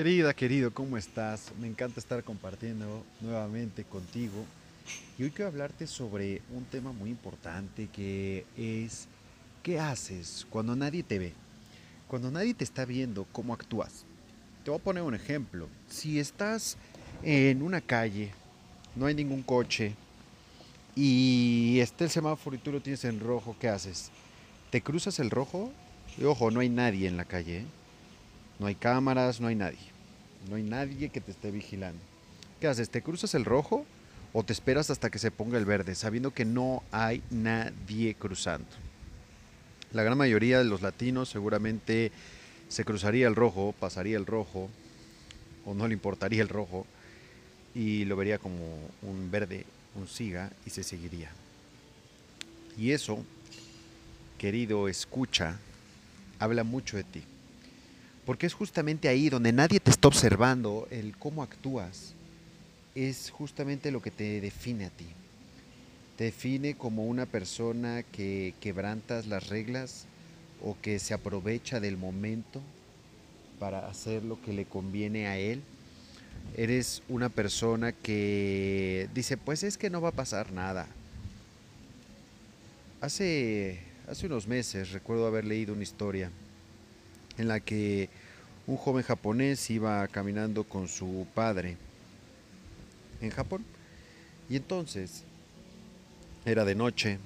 Querida, querido, ¿cómo estás? Me encanta estar compartiendo nuevamente contigo. Y hoy quiero hablarte sobre un tema muy importante que es ¿qué haces cuando nadie te ve? Cuando nadie te está viendo, ¿cómo actúas? Te voy a poner un ejemplo. Si estás en una calle, no hay ningún coche y está el semáforo y tú lo tienes en rojo, ¿qué haces? ¿Te cruzas el rojo? Y ojo, no hay nadie en la calle. ¿eh? No hay cámaras, no hay nadie. No hay nadie que te esté vigilando. ¿Qué haces? ¿Te cruzas el rojo o te esperas hasta que se ponga el verde, sabiendo que no hay nadie cruzando? La gran mayoría de los latinos seguramente se cruzaría el rojo, pasaría el rojo, o no le importaría el rojo, y lo vería como un verde, un siga, y se seguiría. Y eso, querido escucha, habla mucho de ti. Porque es justamente ahí donde nadie te está observando el cómo actúas. Es justamente lo que te define a ti. Te define como una persona que quebrantas las reglas o que se aprovecha del momento para hacer lo que le conviene a él. Eres una persona que dice, pues es que no va a pasar nada. Hace, hace unos meses recuerdo haber leído una historia en la que un joven japonés iba caminando con su padre en Japón. Y entonces era de noche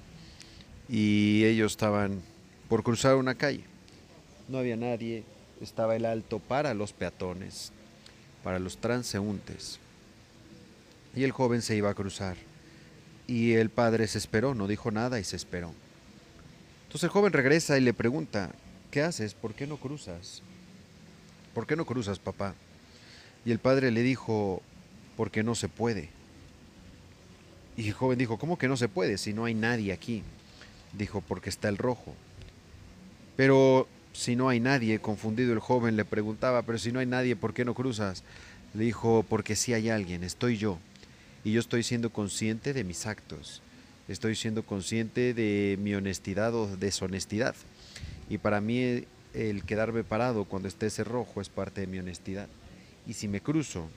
y ellos estaban por cruzar una calle. No había nadie, estaba el alto para los peatones, para los transeúntes. Y el joven se iba a cruzar. Y el padre se esperó, no dijo nada y se esperó. Entonces el joven regresa y le pregunta, ¿qué haces? ¿Por qué no cruzas? ¿Por qué no cruzas, papá? Y el padre le dijo, porque no se puede. Y el joven dijo, ¿cómo que no se puede si no hay nadie aquí? Dijo, porque está el rojo. Pero si no hay nadie, confundido el joven le preguntaba, pero si no hay nadie, ¿por qué no cruzas? Le dijo, porque si hay alguien, estoy yo. Y yo estoy siendo consciente de mis actos. Estoy siendo consciente de mi honestidad o deshonestidad. Y para mí el quedarme parado cuando esté ese rojo es parte de mi honestidad. Y si me cruzo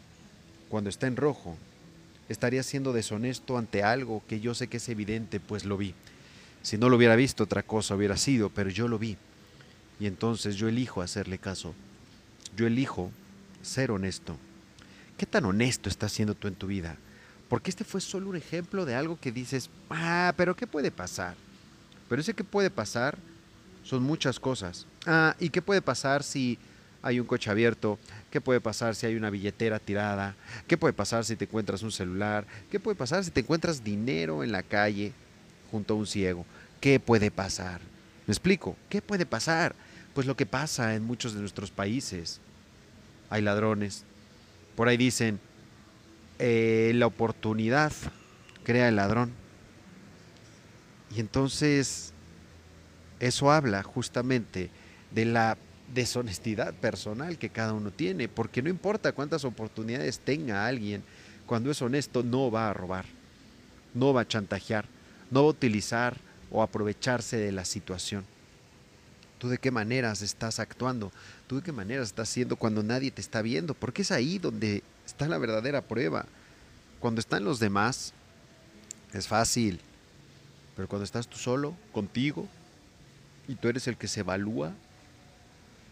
cuando está en rojo, estaría siendo deshonesto ante algo que yo sé que es evidente, pues lo vi. Si no lo hubiera visto, otra cosa hubiera sido, pero yo lo vi. Y entonces yo elijo hacerle caso. Yo elijo ser honesto. ¿Qué tan honesto estás siendo tú en tu vida? Porque este fue solo un ejemplo de algo que dices, ah, pero ¿qué puede pasar? Pero ese que puede pasar son muchas cosas. Ah, ¿y qué puede pasar si hay un coche abierto? ¿Qué puede pasar si hay una billetera tirada? ¿Qué puede pasar si te encuentras un celular? ¿Qué puede pasar si te encuentras dinero en la calle junto a un ciego? ¿Qué puede pasar? ¿Me explico? ¿Qué puede pasar? Pues lo que pasa en muchos de nuestros países. Hay ladrones. Por ahí dicen, eh, la oportunidad crea el ladrón. Y entonces eso habla justamente de la deshonestidad personal que cada uno tiene, porque no importa cuántas oportunidades tenga alguien, cuando es honesto no va a robar, no va a chantajear, no va a utilizar o aprovecharse de la situación. ¿Tú de qué maneras estás actuando? ¿Tú de qué maneras estás haciendo cuando nadie te está viendo? Porque es ahí donde está la verdadera prueba. Cuando están los demás, es fácil. Pero cuando estás tú solo, contigo, y tú eres el que se evalúa,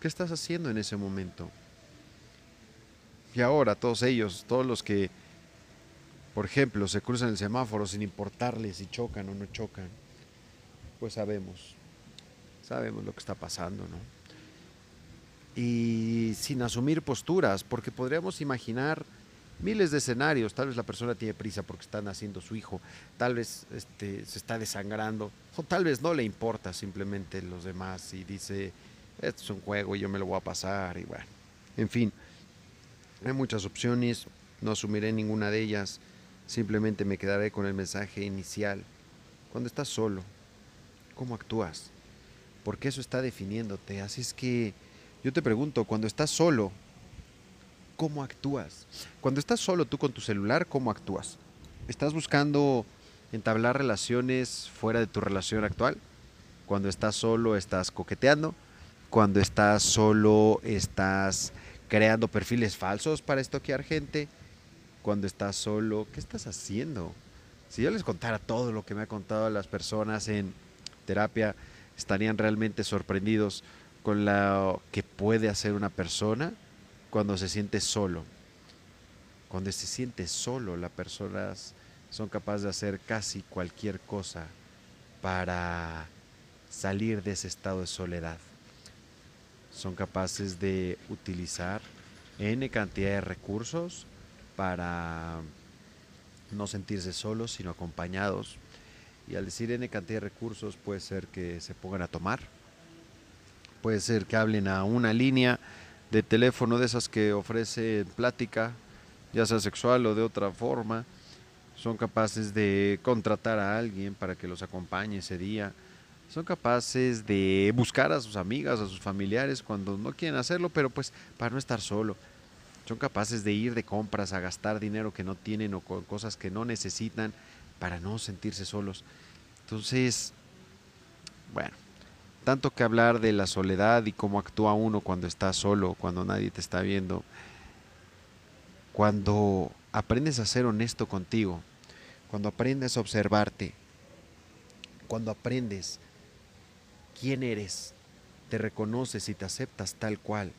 ¿qué estás haciendo en ese momento? Y ahora todos ellos, todos los que, por ejemplo, se cruzan el semáforo sin importarles si chocan o no chocan, pues sabemos, sabemos lo que está pasando, ¿no? Y sin asumir posturas, porque podríamos imaginar miles de escenarios. Tal vez la persona tiene prisa porque está naciendo su hijo, tal vez este, se está desangrando, o tal vez no le importa simplemente los demás y dice, esto es un juego y yo me lo voy a pasar y bueno, en fin, hay muchas opciones, no asumiré ninguna de ellas, simplemente me quedaré con el mensaje inicial. Cuando estás solo, ¿cómo actúas? Porque eso está definiéndote. Así es que yo te pregunto, cuando estás solo, cómo actúas. Cuando estás solo tú con tu celular, ¿cómo actúas? ¿Estás buscando entablar relaciones fuera de tu relación actual? Cuando estás solo, estás coqueteando. Cuando estás solo, estás creando perfiles falsos para estoquear gente. Cuando estás solo, ¿qué estás haciendo? Si yo les contara todo lo que me ha contado las personas en terapia, estarían realmente sorprendidos con lo que puede hacer una persona cuando se siente solo. Cuando se siente solo, las personas son capaces de hacer casi cualquier cosa para salir de ese estado de soledad. Son capaces de utilizar N cantidad de recursos para no sentirse solos, sino acompañados. Y al decir N cantidad de recursos puede ser que se pongan a tomar, puede ser que hablen a una línea de teléfono de esas que ofrece plática, ya sea sexual o de otra forma. Son capaces de contratar a alguien para que los acompañe ese día. Son capaces de buscar a sus amigas, a sus familiares cuando no quieren hacerlo, pero pues para no estar solo. Son capaces de ir de compras a gastar dinero que no tienen o con cosas que no necesitan para no sentirse solos. Entonces, bueno, tanto que hablar de la soledad y cómo actúa uno cuando está solo, cuando nadie te está viendo. Cuando aprendes a ser honesto contigo, cuando aprendes a observarte, cuando aprendes quién eres, te reconoces y te aceptas tal cual,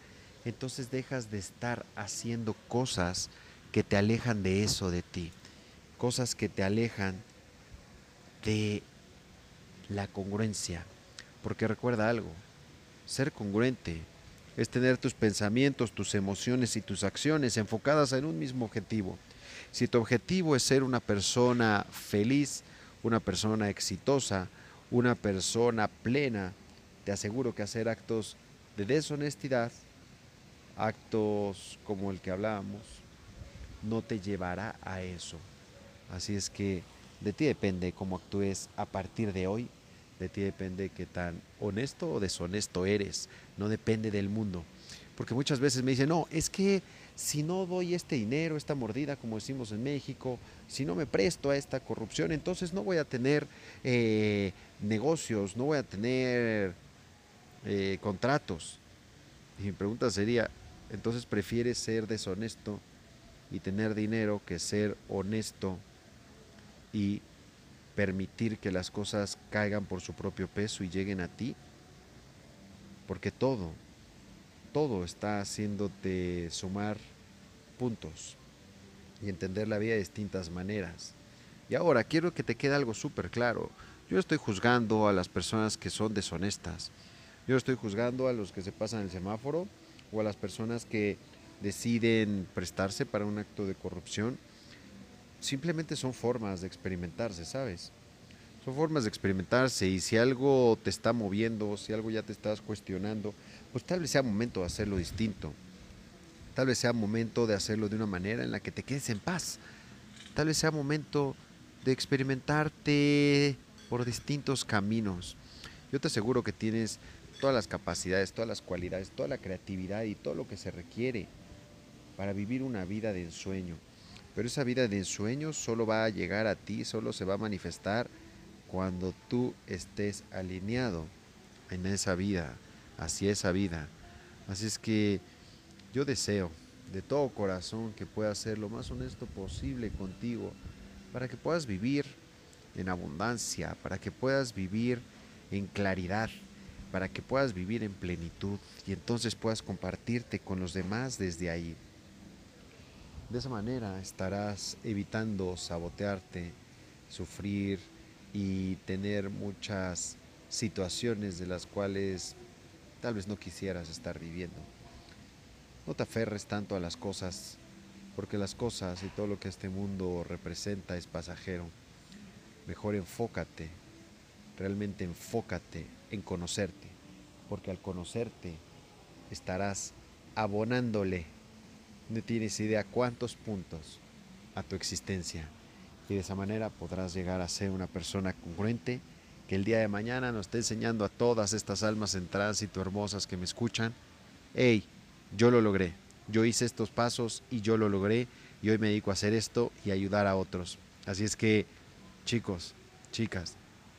entonces dejas de estar haciendo cosas que te alejan de eso de ti, cosas que te alejan de la congruencia. Porque recuerda algo, ser congruente es tener tus pensamientos, tus emociones y tus acciones enfocadas en un mismo objetivo. Si tu objetivo es ser una persona feliz, una persona exitosa, una persona plena, te aseguro que hacer actos de deshonestidad, actos como el que hablábamos, no te llevará a eso. Así es que de ti depende cómo actúes a partir de hoy, de ti depende qué tan honesto o deshonesto eres, no depende del mundo. Porque muchas veces me dicen, no, es que si no doy este dinero, esta mordida, como decimos en México, si no me presto a esta corrupción, entonces no voy a tener eh, negocios, no voy a tener eh, contratos. Y mi pregunta sería, entonces prefieres ser deshonesto y tener dinero que ser honesto y permitir que las cosas caigan por su propio peso y lleguen a ti? Porque todo, todo está haciéndote sumar puntos y entender la vida de distintas maneras. Y ahora quiero que te quede algo súper claro. Yo estoy juzgando a las personas que son deshonestas. Yo estoy juzgando a los que se pasan el semáforo o a las personas que deciden prestarse para un acto de corrupción simplemente son formas de experimentarse, ¿sabes? Son formas de experimentarse y si algo te está moviendo, si algo ya te estás cuestionando, pues tal vez sea momento de hacerlo distinto. Tal vez sea momento de hacerlo de una manera en la que te quedes en paz. Tal vez sea momento de experimentarte por distintos caminos. Yo te aseguro que tienes todas las capacidades, todas las cualidades, toda la creatividad y todo lo que se requiere para vivir una vida de ensueño. Pero esa vida de ensueño solo va a llegar a ti, solo se va a manifestar cuando tú estés alineado en esa vida, hacia esa vida. Así es que yo deseo de todo corazón que puedas ser lo más honesto posible contigo, para que puedas vivir en abundancia, para que puedas vivir en claridad, para que puedas vivir en plenitud y entonces puedas compartirte con los demás desde ahí. De esa manera estarás evitando sabotearte, sufrir y tener muchas situaciones de las cuales tal vez no quisieras estar viviendo. No te aferres tanto a las cosas, porque las cosas y todo lo que este mundo representa es pasajero. Mejor enfócate, realmente enfócate en conocerte, porque al conocerte estarás abonándole no tienes idea cuántos puntos a tu existencia. Y de esa manera podrás llegar a ser una persona congruente que el día de mañana nos esté enseñando a todas estas almas en tránsito hermosas que me escuchan, hey, yo lo logré, yo hice estos pasos y yo lo logré y hoy me dedico a hacer esto y ayudar a otros. Así es que, chicos, chicas,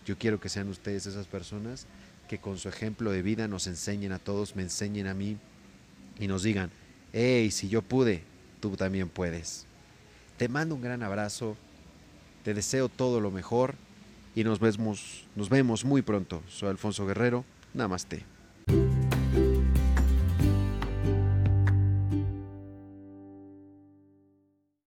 yo quiero que sean ustedes esas personas que con su ejemplo de vida nos enseñen a todos, me enseñen a mí y nos digan, hey, si yo pude, tú también puedes. Te mando un gran abrazo, te deseo todo lo mejor y nos vemos, nos vemos muy pronto. Soy Alfonso Guerrero, Namaste.